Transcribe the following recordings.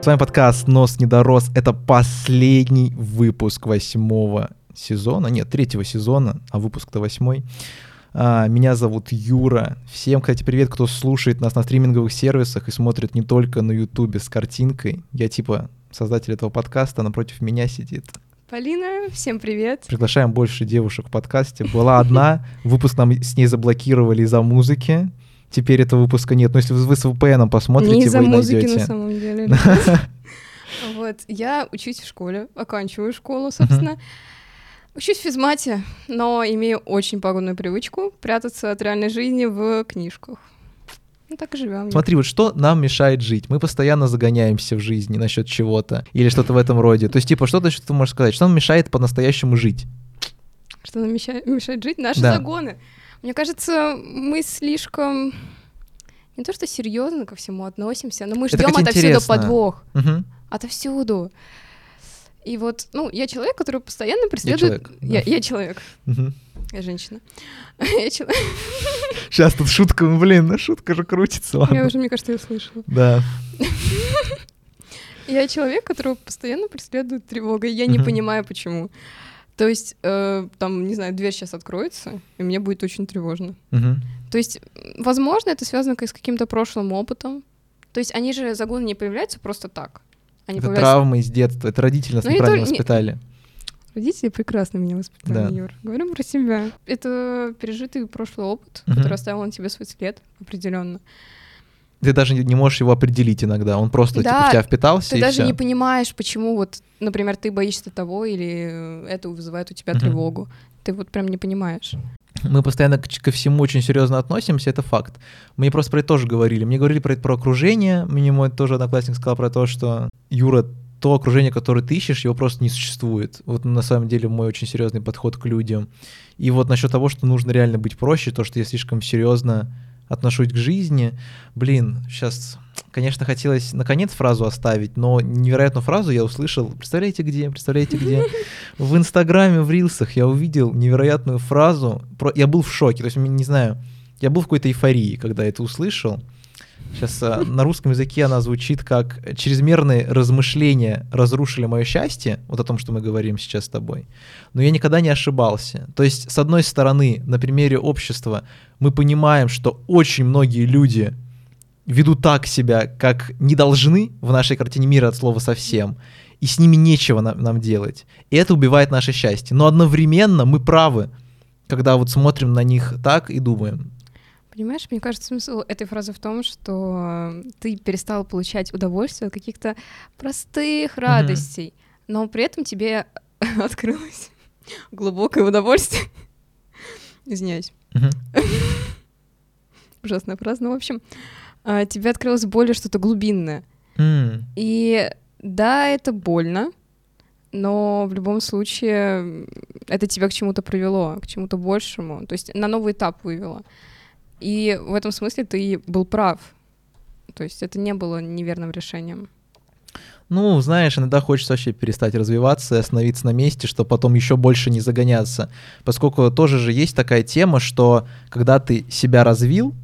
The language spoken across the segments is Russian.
С вами подкаст «Нос не дорос». Это последний выпуск восьмого сезона. Нет, третьего сезона, а выпуск-то восьмой. А, меня зовут Юра. Всем, кстати, привет, кто слушает нас на стриминговых сервисах и смотрит не только на Ютубе с картинкой. Я типа создатель этого подкаста, напротив меня сидит. Полина, всем привет. Приглашаем больше девушек в подкасте. Была одна, выпуск нам с ней заблокировали из-за музыки. Теперь этого выпуска нет. Но если вы с VPN посмотрите, Не из-за вы музыки, найдете. на самом деле. Вот, я учусь в школе, оканчиваю школу, собственно. Учусь в физмате, но имею очень пагубную привычку прятаться от реальной жизни в книжках. Ну так и живем. Смотри, вот что нам мешает жить? Мы постоянно загоняемся в жизни насчет чего-то или что-то в этом роде. То есть, типа, что-то, что ты можешь сказать, что нам мешает по-настоящему жить? Что нам мешает, мешает жить? Наши Да. загоны. Мне кажется, мы слишком не то что серьезно ко всему относимся, но мы ждем отовсюду интересно. подвох. Мгм. Отовсюду. И вот, ну, я человек, который постоянно Я преследует... человек. да. Я, я человек, Мгм. я женщина. Я человек. Сейчас тут шутка, ну, блин, ну шутка же крутится, Я ладно. уже, мне кажется, ее слышала. Да. Я человек, которого постоянно преследует тревога, и я не Мгм. понимаю, почему. То есть, э, там, не знаю, дверь сейчас откроется, и мне будет очень тревожно. Мгм. То есть, возможно, это связано как с каким-то прошлым опытом. То есть, они же загоны не появляются просто так. Они Это появляются... травма из детства, это родители нас Ну, не неправильно не- воспитали. Родители прекрасно меня воспитали, Да. Юр. Говорим про себя. Это пережитый прошлый опыт, Мгм. который оставил на тебе свой след определенно. Ты даже не можешь его определить иногда, он просто типа, Да, в тебя впитался Ты даже всё. не понимаешь, почему вот, например, ты боишься того или э, это вызывает у тебя тревогу. Ты вот прям не понимаешь. Мы постоянно к- ко всему очень серьезно относимся, это факт. Мне просто про это тоже говорили. Мне говорили про про окружение. Мне мой тоже одноклассник сказал про то, что Юра, то окружение, которое ты ищешь, его просто не существует. Вот на самом деле мой очень серьезный подход к людям. И вот насчет того, что нужно реально быть проще, то, что я слишком серьезно отношусь к жизни. Блин, сейчас, конечно, хотелось наконец фразу оставить, но невероятную фразу я услышал. Представляете где? Представляете где? В Инстаграме, в Рилсах я увидел невероятную фразу. Про... Я был в шоке, то есть, не знаю, я был в какой-то эйфории, когда это услышал. Сейчас на русском языке она звучит как «чрезмерные размышления разрушили мое счастье», вот о том, что мы говорим сейчас с тобой. Но я никогда не ошибался. То есть, с одной стороны, на примере общества мы понимаем, что очень многие люди ведут так себя, как не должны в нашей картине мира от слова совсем, и с ними нечего нам, нам делать. И это убивает наше счастье. Но одновременно мы правы, когда вот смотрим на них так и думаем. Понимаешь, мне кажется, смысл этой фразы в том, что э, ты перестал получать удовольствие от каких-то простых радостей, но при этом тебе открылось глубокое удовольствие. Извиняюсь. Мгм. Ужасная фраза. Ну, в общем, а, тебе открылось более что-то глубинное. И да, это больно, но в любом случае это тебя к чему-то привело, к чему-то большему, то есть на новый этап вывело. И в этом смысле ты был прав. То есть это не было неверным решением. Ну, знаешь, иногда хочется вообще перестать развиваться и остановиться на месте, чтобы потом еще больше не загоняться. Поскольку тоже же есть такая тема, что когда ты себя развил,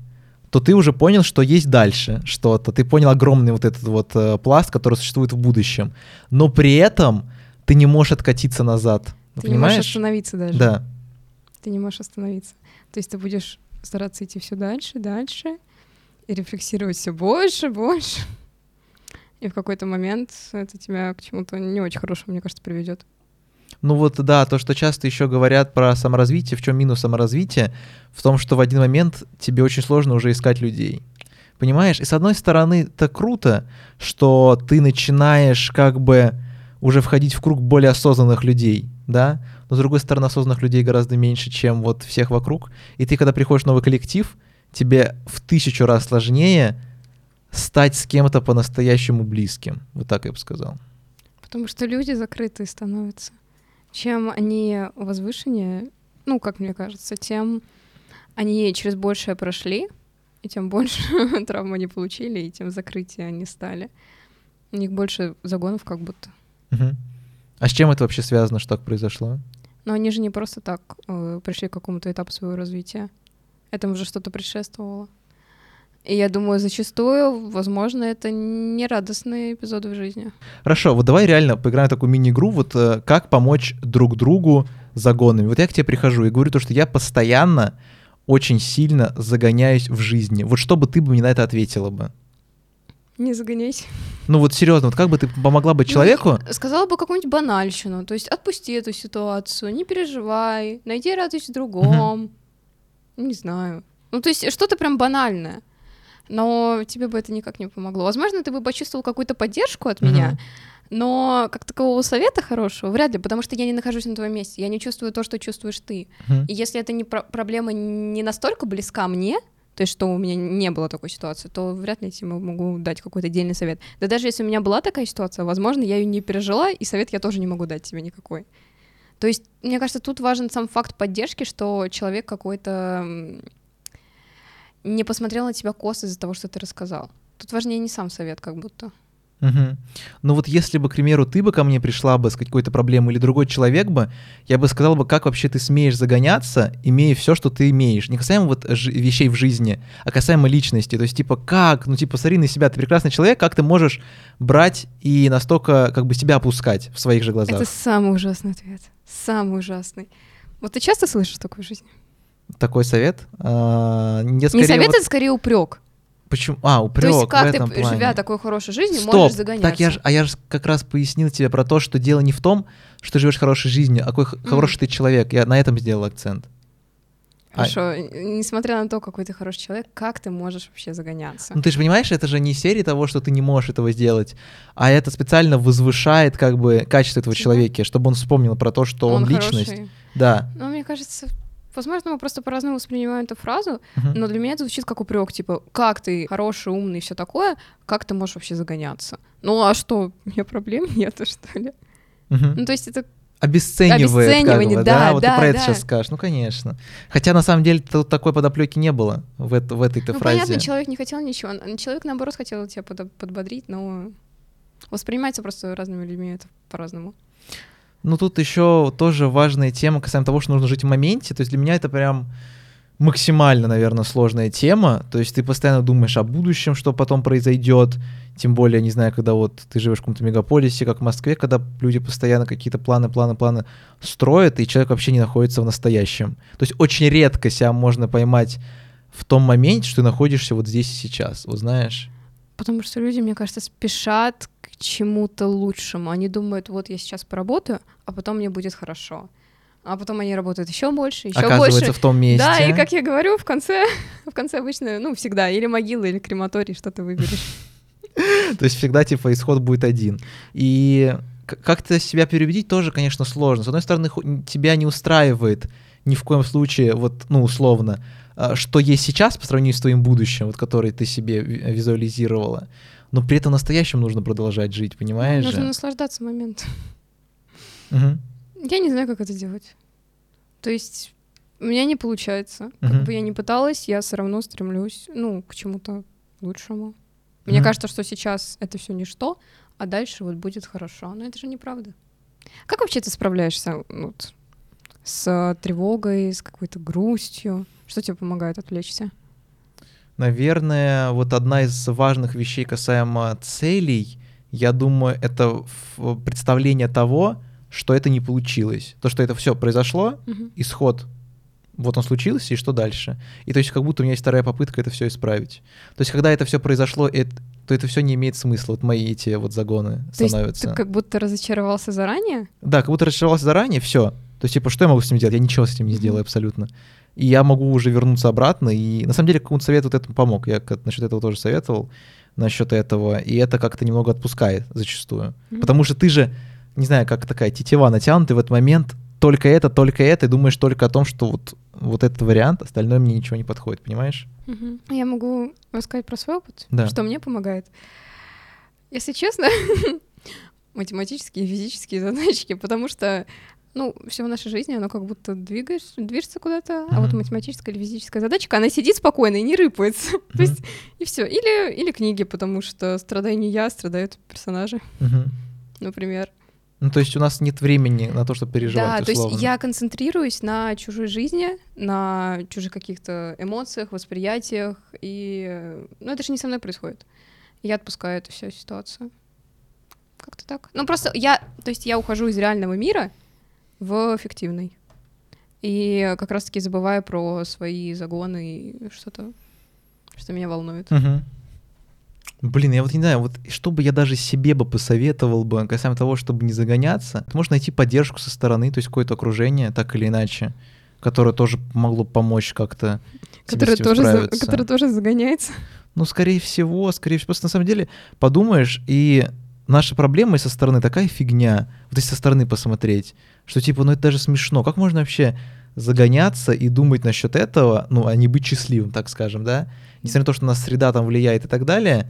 то ты уже понял, что есть дальше что-то. Ты понял огромный вот этот вот э, пласт, который существует в будущем. Но при этом ты не можешь откатиться назад. ты не Понимаешь? можешь остановиться даже. Да. Ты не можешь остановиться. То есть ты будешь стараться идти все дальше, дальше, и рефлексировать все больше, больше. И в какой-то момент это тебя к чему-то не очень хорошему, мне кажется, приведет. Ну вот да, то, что часто еще говорят про саморазвитие, в чем минус саморазвития, в том, что в один момент тебе очень сложно уже искать людей. Понимаешь? И с одной стороны, это круто, что ты начинаешь как бы уже входить в круг более осознанных людей, да? Но с другой стороны, осознанных людей гораздо меньше, чем вот всех вокруг. И ты, когда приходишь в новый коллектив, тебе в тысячу раз сложнее стать с кем-то по-настоящему близким. Вот так я бы сказал. Потому что люди закрытые становятся. Чем они возвышеннее, ну, как мне кажется, тем они через большее прошли, и тем больше травм они получили, и тем закрытие они стали. У них больше загонов как будто. Мгм. А с чем это вообще связано, что так произошло? Но они же не просто так э, пришли к какому-то этапу своего развития. Этому же что-то предшествовало. И я думаю, зачастую, возможно, это не радостные эпизоды в жизни. Хорошо, вот давай реально поиграем в такую мини-игру, вот э, как помочь друг другу загонами. Вот я к тебе прихожу и говорю то, что я постоянно очень сильно загоняюсь в жизни. Вот что бы ты бы мне на это ответила бы? Не загоняйся. Ну вот серьезно, вот как бы ты помогла бы человеку? Ну, сказала бы какую-нибудь банальщину, то есть отпусти эту ситуацию, не переживай, найди радость в другом. Не знаю. Ну то есть что-то прям банальное. Но тебе бы это никак не помогло. Возможно, ты бы почувствовал какую-то поддержку от меня, но как такового совета хорошего вряд ли, потому что я не нахожусь на твоем месте, я не чувствую то, что чувствуешь ты. И если это не про- проблема не настолько близка мне, то есть что у меня не было такой ситуации, то вряд ли я тебе могу дать какой-то отдельный совет. Да даже если у меня была такая ситуация, возможно, я ее не пережила, и совет я тоже не могу дать тебе никакой. То есть, мне кажется, тут важен сам факт поддержки, что человек какой-то не посмотрел на тебя косо из-за того, что ты рассказал. Тут важнее не сам совет, как будто. Мгм. Ну вот если бы, к примеру, ты бы ко мне пришла бы с какой-то проблемой или другой человек бы, я бы сказал бы, как вообще ты смеешь загоняться, имея все, что ты имеешь. Не касаемо вот вещей в жизни, а касаемо личности. То есть типа как, ну типа смотри на себя, ты прекрасный человек, как ты можешь брать и настолько как бы себя опускать в своих же глазах. Это самый ужасный ответ. Самый ужасный. Вот ты часто слышишь такое в жизни? Такой совет? А, не совет, вот- это скорее упрек. Почему? А, упрек То есть, в как ты, этом плане. живя такой хорошей жизнью, Стоп, можешь загоняться. так я ж, а я же как раз пояснил тебе про то, что дело не в том, что ты живешь хорошей жизнью, а какой Мгм. хороший ты человек. Я на этом сделал акцент. А- Хорошо, несмотря на то, какой ты хороший человек, как ты можешь вообще загоняться? Ну ты же понимаешь, это же не серия того, что ты не можешь этого сделать, а это специально возвышает как бы качество этого Тебя? человека, чтобы он вспомнил про то, что он, личность. хороший. Да. Но мне кажется, возможно, мы просто по-разному воспринимаем эту фразу, Мгм. но для меня это звучит как упрек, типа, как ты хороший, умный и все такое, как ты можешь вообще загоняться? Ну а что, у меня проблем нет, что ли? Мгм. Ну то есть это Обесценивает, как Обесценивание, бы, да, Вот да, ты про это да. сейчас скажешь. Ну, конечно. Хотя, на самом деле, тут такой подоплеки не было в, это, в этой-то Ну, фразе. понятно, человек не хотел ничего. Человек, наоборот, хотел тебя подбодрить, но воспринимается просто разными людьми это по-разному. Ну, тут еще тоже важная тема касаемо того, что нужно жить в моменте. То есть для меня это прям максимально, наверное, сложная тема. То есть ты постоянно думаешь о будущем, что потом произойдет. Тем более, не знаю, когда вот ты живешь в каком-то мегаполисе, как в Москве, когда люди постоянно какие-то планы, планы, планы строят, и человек вообще не находится в настоящем. То есть очень редко себя можно поймать в том моменте, что ты находишься вот здесь и сейчас. Вот знаешь? Потому что люди, мне кажется, спешат к чему-то лучшему. Они думают, вот я сейчас поработаю, а потом мне будет хорошо. А потом они работают еще больше, еще Оказывается, больше. в том месте. Да, и как я говорю, в конце, в конце обычно, ну, всегда, или могила, или крематорий, что ты выберешь. То есть всегда, типа, исход будет один. И как-то себя переубедить тоже, конечно, сложно. С одной стороны, тебя не устраивает ни в коем случае, вот, ну, условно, а, что есть сейчас по сравнению с твоим будущим, вот, который ты себе ви- визуализировала. Но при этом в настоящем нужно продолжать жить, понимаешь Нужно же? наслаждаться моментом. Мгм. Я не знаю, как это делать. То есть у меня не получается. Как бы я не пыталась, я все равно стремлюсь, ну, к чему-то лучшему. Мне Мгм. кажется, что сейчас это все ничто, а дальше вот будет хорошо. Но это же неправда. Как вообще ты справляешься вот, с тревогой, с какой-то грустью? Что тебе помогает отвлечься? Наверное, вот одна из важных вещей касаемо целей, я думаю, это представление того, что это не получилось. То, что это все произошло, Мгм. исход, вот он случился, и что дальше? И то есть как будто у меня есть вторая попытка это все исправить. То есть когда это все произошло, это- то это все не имеет смысла. Вот мои эти вот загоны То есть становятся. ты как будто разочаровался заранее? Да, как будто расчаровался заранее, все. То есть, типа, что я могу с этим сделать? Я ничего с этим не сделаю абсолютно. И я могу уже вернуться обратно. И на самом деле, какому-то совет вот этому помог. Я насчет этого тоже советовал, насчет этого. И это как-то немного отпускает зачастую. Мгм. Потому что ты же, не знаю, как такая тетива натянута, и в этот момент только это, только это, и думаешь только о том, что вот, вот этот вариант, остальное мне ничего не подходит, понимаешь? Мгм. Я могу рассказать про свой опыт, Да. что мне помогает. Если честно, математические и физические задачки, потому что ну, все в нашей жизни, оно как будто двигаешь, движется куда-то, а вот математическая или физическая задачка, она сидит спокойно и не рыпается. То Мгм. есть, и все. Или, или книги, потому что страдаю не я, страдают персонажи, Мгм. например. Ну, то есть у нас нет времени на то, чтобы переживать. Да, то условно. есть я концентрируюсь на чужой жизни, на чужих каких-то эмоциях, восприятиях, и... Ну, это же не со мной происходит. Я отпускаю эту всю ситуацию. Как-то так. Ну, просто я... То есть я ухожу из реального мира в фиктивный. И как раз-таки забываю про свои загоны и что-то, что меня волнует. Мгм. Блин, я вот не знаю, вот что бы я даже себе бы посоветовал бы касаемо того, чтобы не загоняться, ты можешь найти поддержку со стороны, то есть какое-то окружение, так или иначе, которое тоже могло помочь как-то этим тоже, за- который тоже загоняется. Ну, скорее всего, скорее всего. Просто на самом деле подумаешь, и наши проблемы со стороны такая фигня, вот если со стороны посмотреть, что типа, ну это даже смешно. Как можно вообще загоняться и думать насчет этого, ну, а не быть счастливым, так скажем, да? Несмотря на то, что у нас среда там влияет и так далее.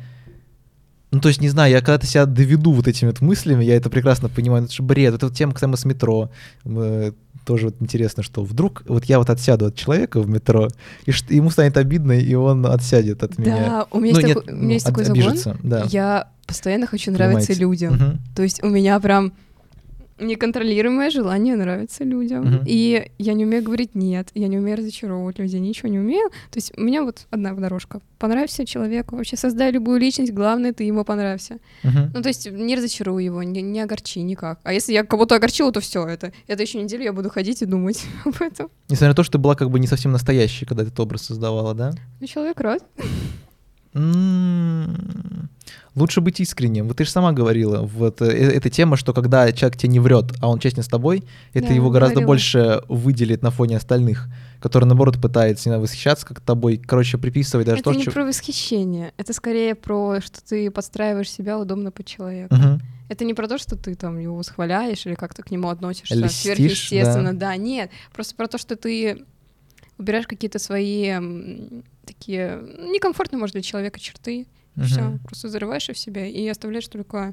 Ну, то есть, не знаю, я когда-то себя доведу вот этими вот мыслями, я это прекрасно понимаю, ну, это же бред. Это вот тема касаемо с метро. Э, Тоже вот интересно, что вдруг вот я вот отсяду от человека в метро, и ш- ему станет обидно, и он отсядет от меня. Да, у меня Ну, есть нет, такой, у меня ну, есть об- такой загон. обижется, да. Я постоянно хочу нравиться Понимаете. людям. Мгм. То есть у меня прям неконтролируемое желание нравиться людям. Мгм. И я не умею говорить нет, я не умею разочаровывать людей, ничего не умею. То есть у меня вот одна дорожка. Понравься человеку, вообще создай любую личность, главное, ты ему понравься. Мгм. Ну, то есть не разочаруй его, не, не огорчи никак. А если я кого-то огорчила, то все это. Это еще неделю я буду ходить и думать об этом. Несмотря на то, что ты была как бы не совсем настоящей, когда этот образ создавала, да? Ну, человек рад. М, Лучше быть искренним. Вот ты же сама говорила, вот э, э, эта тема, что когда человек тебе не врет, а он честен с тобой, это Да, его гораздо говорила. больше выделит на фоне остальных, которые, наоборот, пытаются не восхищаться как тобой, короче, приписывать даже это то, не что... про восхищение. Это скорее про, что ты подстраиваешь себя удобно под человека. Мгм. Это не про то, что ты там его восхваляешь или как-то к нему относишься Льстишь, сверхъестественно. Да. нет. Просто про то, что ты убираешь какие-то свои такие некомфортные, может, для человека черты. Все, Мгм. просто зарываешь в себя и оставляешь только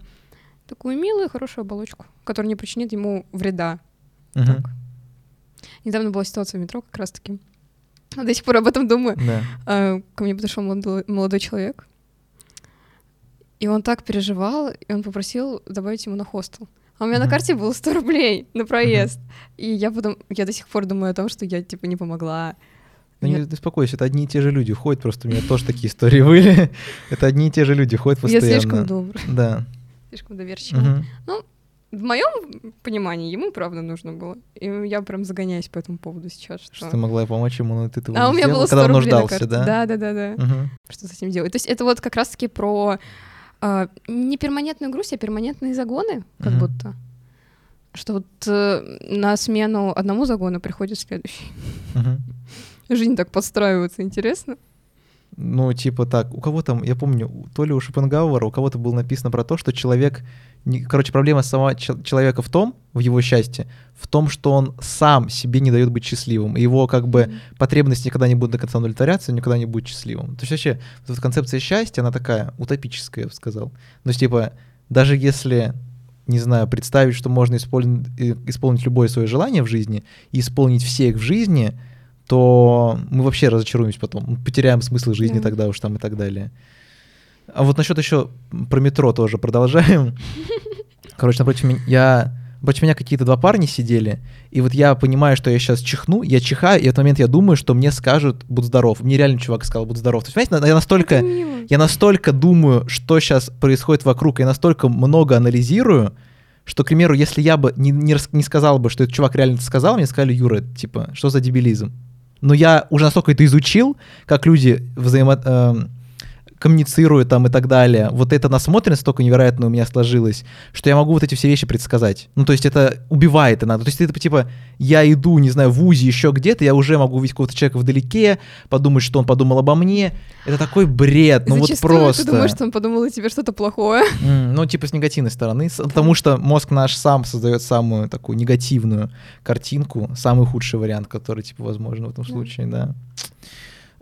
такую милую, хорошую оболочку, которая не причинит ему вреда. Мгм. Так. Недавно была ситуация в метро как раз-таки. До сих пор об этом думаю. Да. А, Ко мне подошел молодой, молодой человек, и он так переживал, и он попросил добавить ему на хостел. А у меня на Мгм. карте было 100 рублей на проезд. И я потом, я до сих пор думаю о том, что я, типа, не помогла. Ну Я- не беспокойся, это одни и те же люди ходят, просто у меня тоже такие истории были. Это одни и те же люди ходят Я постоянно. слишком добр, Да. слишком доверчива. Мгм. В моем понимании ему правда нужно было. И я прям загоняюсь по этому поводу сейчас. Что... Что ты могла помочь ему, но ты этого а не у меня сделала, было 100 когда он нуждался, да? Да, да, да, да. Мгм. Что с этим делать? То есть это вот как раз-таки про а, не перманентную грусть, а перманентные загоны, как Мгм. будто. Что вот э, на смену одному загону приходит следующий. Мгм. Жизнь так подстраивается, интересно. Ну, типа так, у кого там, я помню, то ли у Шопенгауэра, у кого-то было написано про то, что человек, не- короче, проблема самого чел- человека в том, в его счастье, в том, что он сам себе не дает быть счастливым. И его как бы Мгм. потребности никогда не будут до конца удовлетворяться, никогда не будет счастливым. То есть вообще вот эта концепция счастья, она такая утопическая, я бы сказал. То есть типа даже если, не знаю, представить, что можно исполнить, э, исполнить любое свое желание в жизни и исполнить все их в жизни, то мы вообще разочаруемся потом, мы потеряем смысл жизни Да. тогда уж там и так далее. А вот насчет еще про метро тоже продолжаем. Короче, напротив меня, я, напротив меня какие-то два парня сидели, и вот я понимаю, что я сейчас чихну, я чихаю, и в этот момент я думаю, что мне скажут «будь здоров». Мне реально чувак сказал «будь здоров». То есть, понимаете, я настолько, я настолько думаю, что сейчас происходит вокруг, я настолько много анализирую, что, к примеру, если я бы не, не, не сказал бы, что этот чувак реально это сказал, мне сказали, Юра, типа, что за дебилизм? Но я уже настолько это изучил, как люди взаимо... эм, коммуницируют там и так далее. Вот эта насмотренность столько невероятно у меня сложилась, что я могу вот эти все вещи предсказать. Ну, то есть это убивает иногда. То есть это типа, я иду, не знаю, в УЗИ еще где-то, я уже могу увидеть какого-то человека вдалеке, подумать, что он подумал обо мне. Это такой бред, ну вот Зачастую просто. ты думаешь, что он подумал о тебе что-то плохое. М, Ну, типа с негативной стороны, потому что мозг наш сам создает самую такую негативную картинку, самый худший вариант, который, типа, возможно в этом случае, да.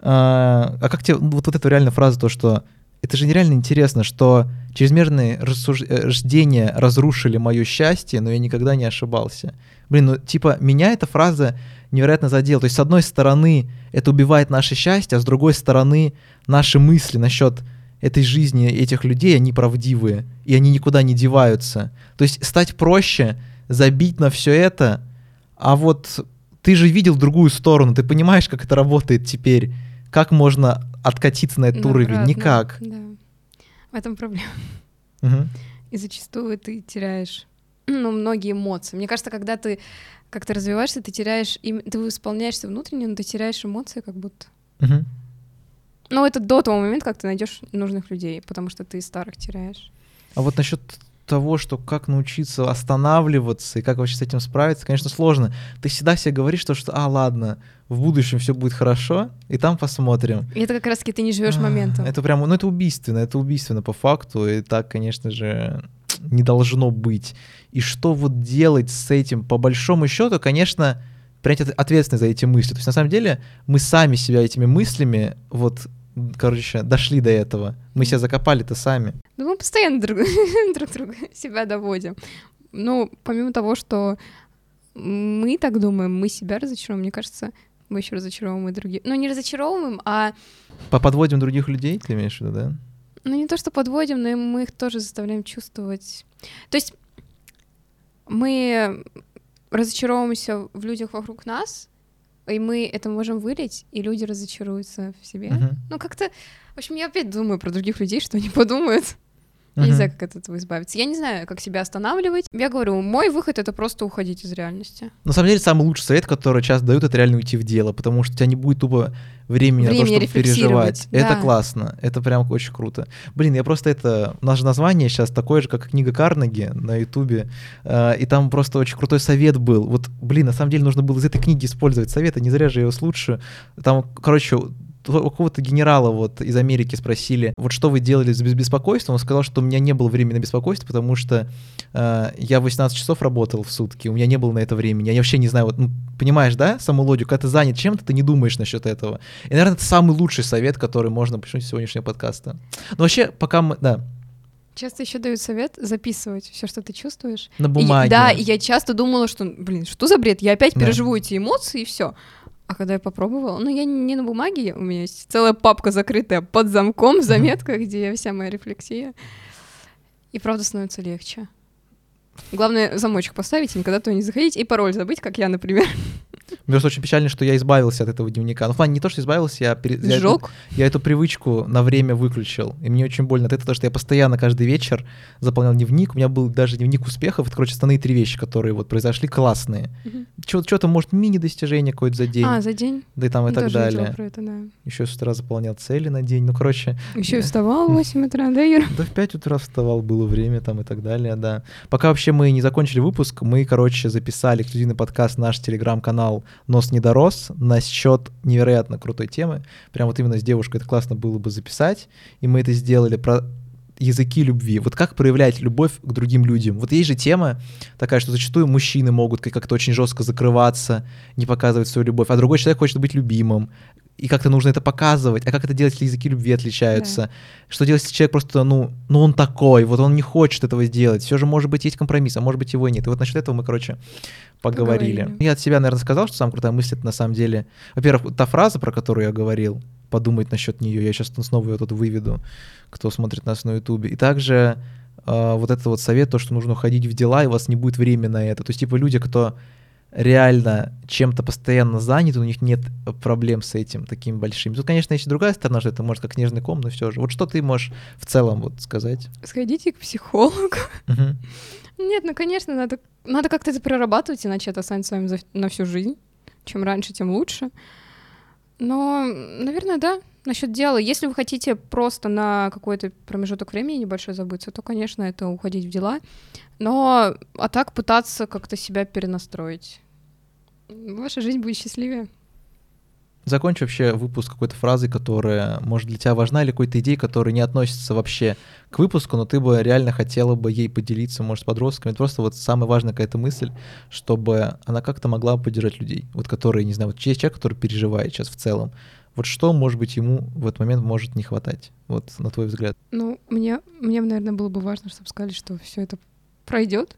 А, а как тебе вот, вот эта реально фраза, то, что это же нереально интересно, что чрезмерные рассуждения разрушили мое счастье, но я никогда не ошибался. Блин, ну, типа, меня эта фраза невероятно задела. То есть, с одной стороны, это убивает наше счастье, а с другой стороны, наши мысли насчет этой жизни этих людей, они правдивые, и они никуда не деваются. То есть стать проще, забить на все это, а вот ты же видел другую сторону, ты понимаешь, как это работает теперь, как можно откатиться на этот уровень? правда, Никак. Да. В этом проблема. Мгм. И зачастую ты теряешь, ну, многие эмоции. Мне кажется, когда ты как-то развиваешься, ты теряешь, им- ты исполняешься внутренне, но ты теряешь эмоции как будто. Мгм. Ну, это до того момента, как ты найдешь нужных людей, потому что ты старых теряешь. А вот насчет того, что как научиться останавливаться и как вообще с этим справиться, конечно, сложно. Ты всегда себе говоришь, что, что а, ладно, в будущем все будет хорошо, и там посмотрим. И это как раз-таки ты не живешь А, моментом. Это прям, ну это убийственно, это убийственно по факту, и так, конечно же, не должно быть. И что вот делать с этим? По большому счету, конечно, принять от- ответственность за эти мысли. То есть на самом деле мы сами себя этими мыслями вот короче, дошли до этого. Мы себя закопали-то сами. Ну, мы постоянно друг, друг друга себя доводим. Ну, помимо того, что мы так думаем, мы себя разочаровываем, мне кажется, мы еще разочаровываем и других. Ну, не разочаровываем, а Поподводим других людей, ты имеешь в виду, да? ну не то, что подводим, но и мы их тоже заставляем чувствовать. То есть мы разочаровываемся в людях вокруг нас, и мы это можем вылить, и люди разочаруются в себе. Мгм. Ну, как-то... В общем, я опять думаю про других людей, что они подумают. Я не знаю, как от этого избавиться. Я не знаю, как себя останавливать. Я говорю, мой выход — это просто уходить из реальности. На самом деле, самый лучший совет, который часто дают, это реально уйти в дело, потому что у тебя не будет тупо времени, на то, Времени чтобы переживать. Это да. классно, это прям очень круто. Блин, я просто это... Же название сейчас такое же, как книга Карнеги на Ютубе, э, и там просто очень крутой совет был. Вот, блин, на самом деле нужно было из этой книги использовать советы, не зря же я его слушаю. Там, короче, у какого-то генерала вот из Америки спросили, вот что вы делали с бес- беспокойством, он сказал, что у меня не было времени на беспокойство, потому что э, я 18 часов работал в сутки, у меня не было на это времени, я вообще не знаю, вот, ну, понимаешь, да, саму логику, когда ты занят чем-то, ты не думаешь насчет этого. И, наверное, это самый лучший совет, который можно почему сегодняшнего подкаста. Но вообще, пока мы, да, Часто еще дают совет записывать все, что ты чувствуешь. на И- бумаге. да, и я часто думала, что, блин, что за бред? Я опять Да. переживу эти эмоции и все. А когда я попробовала, ну я не на бумаге, у меня есть целая папка закрытая под замком в заметках, где вся моя рефлексия. И правда становится легче. Главное замочек поставить и никогда туда не заходить, и пароль забыть, как я, например. Мне просто очень печально, что я избавился от этого дневника. Ну, в плане не то, что избавился, я, пере- я, эту, я эту привычку на время выключил. И мне очень больно от этого, потому что я постоянно каждый вечер заполнял дневник. У меня был даже дневник успехов. Это, короче, основные три вещи, которые вот произошли классные. Мгм. Что-то, может, мини-достижение какое-то за день. А, за день? да и там и так далее. про это, да. Еще с утра заполнял цели на день. Ну, короче, Еще и Да. вставал в 8 утра, да, Юра? да в 5 утра вставал, было время там и так далее, да. Пока вообще мы не закончили выпуск, мы, короче, записали эксклюзивный подкаст, наш телеграм-канал «Нос не дорос» на счет невероятно крутой темы. Прям вот именно с девушкой это классно было бы записать. И мы это сделали про языки любви. Вот как проявлять любовь к другим людям. Вот есть же тема такая, что зачастую мужчины могут как- как-то очень жестко закрываться, не показывать свою любовь, а другой человек хочет быть любимым. И как-то нужно это показывать. А как это делать, если языки любви отличаются? Что делать, если человек просто, ну, ну он такой, вот он не хочет этого сделать. Все же, может быть, есть компромисс, а может быть, его и нет. И вот насчет этого мы, короче, поговорили. Поговорили. Я от себя, наверное, сказал, что самая крутая мысль, это на самом деле... Во-первых, та фраза, про которую я говорил, подумать насчет нее, я сейчас снова ее тут выведу, кто смотрит нас на Ютубе. И также э, вот это вот совет, то, что нужно уходить в дела, и у вас не будет времени на это. То есть, типа, люди, кто реально чем-то постоянно заняты, у них нет проблем с этим такими большими. Тут, конечно, есть и другая сторона, что это может как снежный ком, но все же. Вот что ты можешь в целом вот сказать? Сходите к психологу. Нет, ну, конечно, надо, надо как-то это прорабатывать, иначе это останется с вами за- на всю жизнь. Чем раньше, тем лучше. Но, наверное, да, насчет дела. Если вы хотите просто на какой-то промежуток времени небольшой забыться, то, конечно, это уходить в дела. Но, а так пытаться как-то себя перенастроить. Ваша жизнь будет счастливее. Закончи вообще выпуск какой-то фразой, которая, может, для тебя важна, или какой-то идеей, которая не относится вообще к выпуску, но ты бы реально хотела бы ей поделиться, может, с подростками. Просто вот самая важная какая-то мысль, чтобы она как-то могла поддержать людей, вот которые, не знаю, вот есть человек, который переживает сейчас в целом. Вот что, может быть, ему в этот момент может не хватать, вот на твой взгляд? Ну, мне, мне, наверное, было бы важно, чтобы сказали, что все это пройдет.